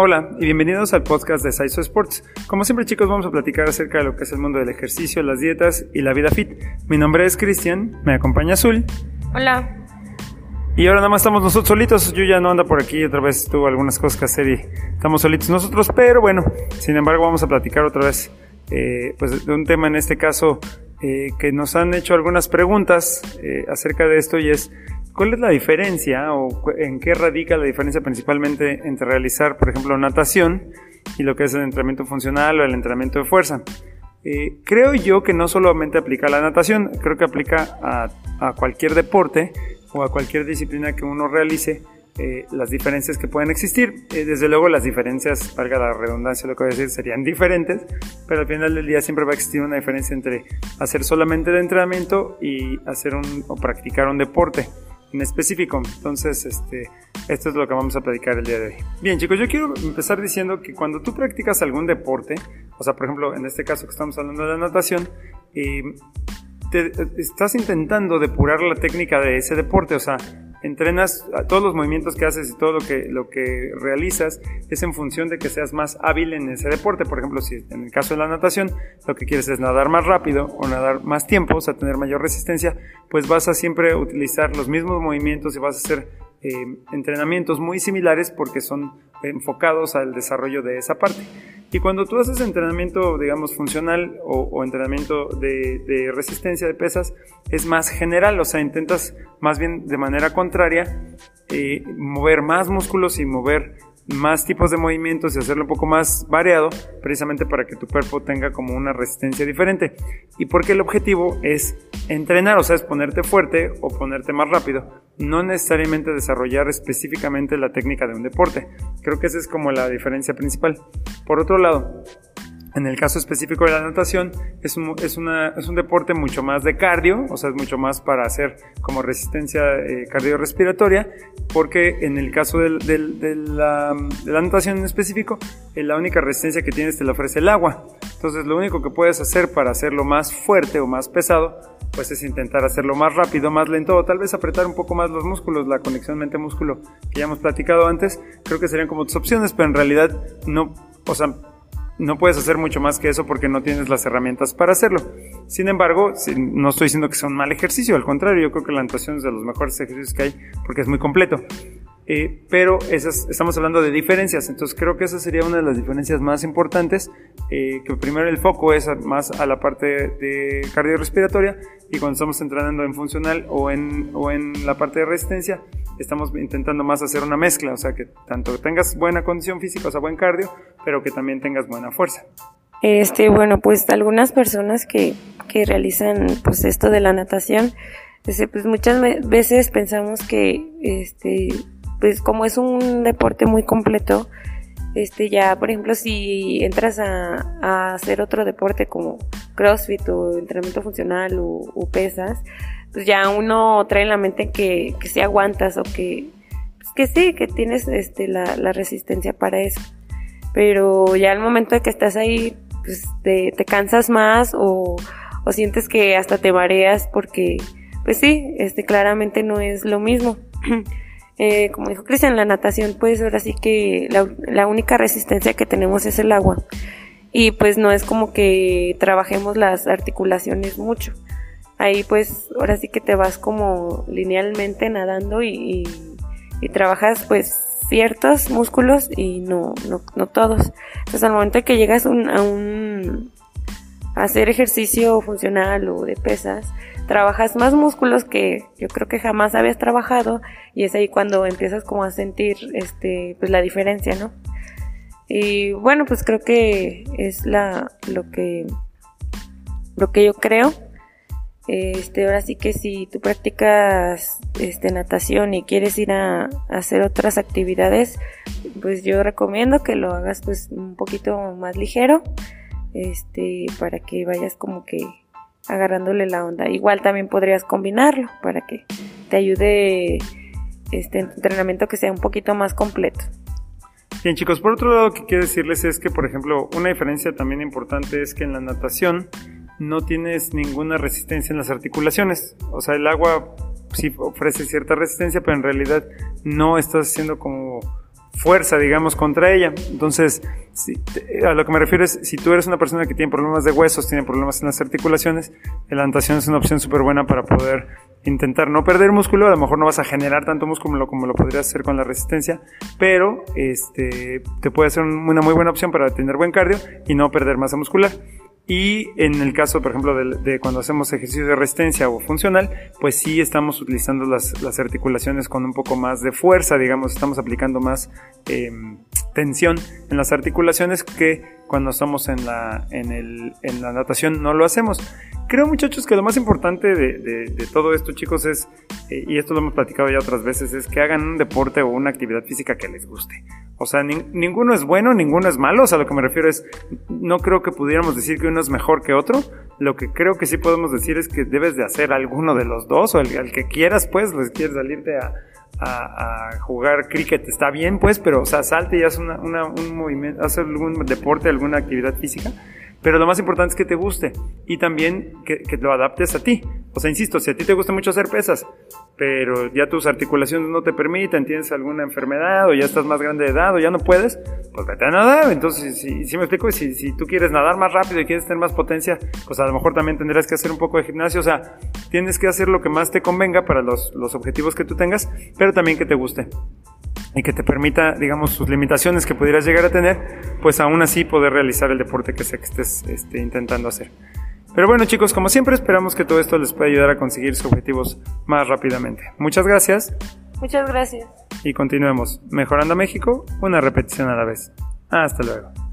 Hola y bienvenidos al podcast de Saizo Sports. Como siempre chicos vamos a platicar acerca de lo que es el mundo del ejercicio, las dietas y la vida fit. Mi nombre es Cristian, me acompaña Azul. Hola. Y ahora nada más estamos nosotros solitos, yo ya no anda por aquí, otra vez tuvo algunas cosas que hacer y estamos solitos nosotros, pero bueno, sin embargo vamos a platicar otra vez eh, pues de un tema en este caso eh, que nos han hecho algunas preguntas eh, acerca de esto y es ¿Cuál es la diferencia o en qué radica la diferencia principalmente entre realizar, por ejemplo, natación y lo que es el entrenamiento funcional o el entrenamiento de fuerza? Eh, creo yo que no solamente aplica a la natación, creo que aplica a, cualquier deporte o a cualquier disciplina que uno realice, eh, las diferencias que pueden existir. Eh, desde luego las diferencias, valga la redundancia lo que voy a decir, serían diferentes, pero al final del día siempre va a existir una diferencia entre hacer solamente el entrenamiento y hacer un, o practicar un deporte en específico. Entonces, este, esto es lo que vamos a platicar el día de hoy. Bien, chicos, yo quiero empezar diciendo que cuando tú practicas algún deporte, o sea, por ejemplo, en este caso que estamos hablando de la natación, eh, te, estás intentando depurar la técnica de ese deporte, o sea, entrenas todos los movimientos que haces y todo lo que, lo que realizas es en función de que seas más hábil en ese deporte. Por ejemplo, si en el caso de la natación lo que quieres es nadar más rápido o nadar más tiempo, o sea, tener mayor resistencia, pues vas a siempre utilizar los mismos movimientos y vas a hacer eh, entrenamientos muy similares porque son enfocados al desarrollo de esa parte. Y cuando tú haces entrenamiento, digamos, funcional o, entrenamiento de, resistencia de pesas, es más general, o sea, intentas más bien de manera contraria eh, mover más músculos y mover más tipos de movimientos y hacerlo un poco más variado, precisamente para que tu cuerpo tenga como una resistencia diferente. Y porque el objetivo es entrenar, o sea, es ponerte fuerte o ponerte más rápido, no necesariamente desarrollar específicamente la técnica de un deporte. Creo que esa es como la diferencia principal. Por otro lado, en el caso específico de la natación, es un, es, una, es un deporte mucho más de cardio, o sea, es mucho más para hacer como resistencia eh, cardiorrespiratoria, porque en el caso del, de, la, de, la, natación en específico, eh, la única resistencia que tienes te la ofrece el agua. Entonces, lo único que puedes hacer para hacerlo más fuerte o más pesado, pues es intentar hacerlo más rápido, más lento, o tal vez apretar un poco más los músculos, la conexión mente-músculo que ya hemos platicado antes, creo que serían como tus opciones, pero en realidad no, o sea, no puedes hacer mucho más que eso porque no tienes las herramientas para hacerlo. Sin embargo, no estoy diciendo que sea un mal ejercicio, al contrario, yo creo que la natación es de los mejores ejercicios que hay porque es muy completo. Eh, pero esas, estamos hablando de diferencias, entonces creo que esa sería una de las diferencias más importantes, eh, que primero el foco es más a la parte de cardiorrespiratoria y cuando estamos entrenando en funcional o en, o en la parte de resistencia, estamos intentando más hacer una mezcla, o sea, que tanto tengas buena condición física, o sea, buen cardio, pero que también tengas buena fuerza. Este, bueno, pues algunas personas que, que realizan pues esto de la natación, este, pues muchas veces pensamos que este pues como es un deporte muy completo, este ya por ejemplo si entras a, hacer otro deporte como CrossFit o entrenamiento funcional o, pesas, pues ya uno trae en la mente que, que si aguantas o que, pues que sí, que tienes este, la, resistencia para eso. Pero ya al momento de que estás ahí, pues te, te cansas más o, o, sientes que hasta te mareas porque, pues sí, este, claramente no es lo mismo. eh, como dijo Cristian, la natación, pues ahora sí que la, la única resistencia que tenemos es el agua. Y pues no es como que trabajemos las articulaciones mucho ahí pues ahora sí que te vas como linealmente nadando y, y, trabajas pues ciertos músculos y no, no, no todos. Entonces al momento que llegas a un a hacer ejercicio funcional o de pesas, trabajas más músculos que yo creo que jamás habías trabajado y es ahí cuando empiezas como a sentir este pues la diferencia, ¿no? Y bueno, pues creo que es la lo que lo que yo creo este, ahora sí que si tú practicas este, natación y quieres ir a, hacer otras actividades, pues yo recomiendo que lo hagas pues un poquito más ligero, este, para que vayas como que agarrándole la onda. Igual también podrías combinarlo para que te ayude este entrenamiento que sea un poquito más completo. Bien chicos, por otro lado, que quiero decirles es que, por ejemplo, una diferencia también importante es que en la natación no tienes ninguna resistencia en las articulaciones. O sea, el agua sí ofrece cierta resistencia, pero en realidad no estás haciendo como fuerza, digamos, contra ella. Entonces, a lo que me refiero es, si tú eres una persona que tiene problemas de huesos, tiene problemas en las articulaciones, la natación es una opción súper buena para poder intentar no perder músculo, a lo mejor no vas a generar tanto músculo como lo podrías hacer con la resistencia, pero este, te puede ser una muy buena opción para tener buen cardio y no perder masa muscular. Y en el caso, por ejemplo, de, cuando hacemos ejercicio de resistencia o funcional, pues sí estamos utilizando las, articulaciones con un poco más de fuerza, digamos, estamos aplicando más em, tensión en las articulaciones que cuando estamos en la, en, el, en la natación no lo hacemos. Creo, muchachos, que lo más importante de, de, todo esto, chicos, es, eh, y esto lo hemos platicado ya otras veces, es que hagan un deporte o una actividad física que les guste. O sea, ninguno es bueno, ninguno es malo. O sea, lo que me refiero es, no creo que pudiéramos decir que uno es mejor que otro. Lo que creo que sí podemos decir es que debes de hacer alguno de los dos, o el, que quieras, pues, les quieres salirte a, a, jugar cricket está bien, pues, pero, o sea, salte y haz una, un movimiento, haz algún deporte, alguna actividad física. Pero lo más importante es que te guste y también que, que, lo adaptes a ti. O sea, insisto, si a ti te gusta mucho hacer pesas, pero ya tus articulaciones no te permiten, tienes alguna enfermedad o ya estás más grande de edad o ya no puedes, pues vete a nadar. Entonces, si, me explico, si, tú quieres nadar más rápido y quieres tener más potencia, pues a lo mejor también tendrás que hacer un poco de gimnasio. O sea, tienes que hacer lo que más te convenga para los, los objetivos que tú tengas, pero también que te guste y que te permita, digamos, sus limitaciones que pudieras llegar a tener, pues aún así poder realizar el deporte que sé que estés este, intentando hacer. Pero bueno chicos, como siempre esperamos que todo esto les pueda ayudar a conseguir sus objetivos más rápidamente. Muchas gracias. Muchas gracias. Y continuemos. Mejorando México, una repetición a la vez. Hasta luego.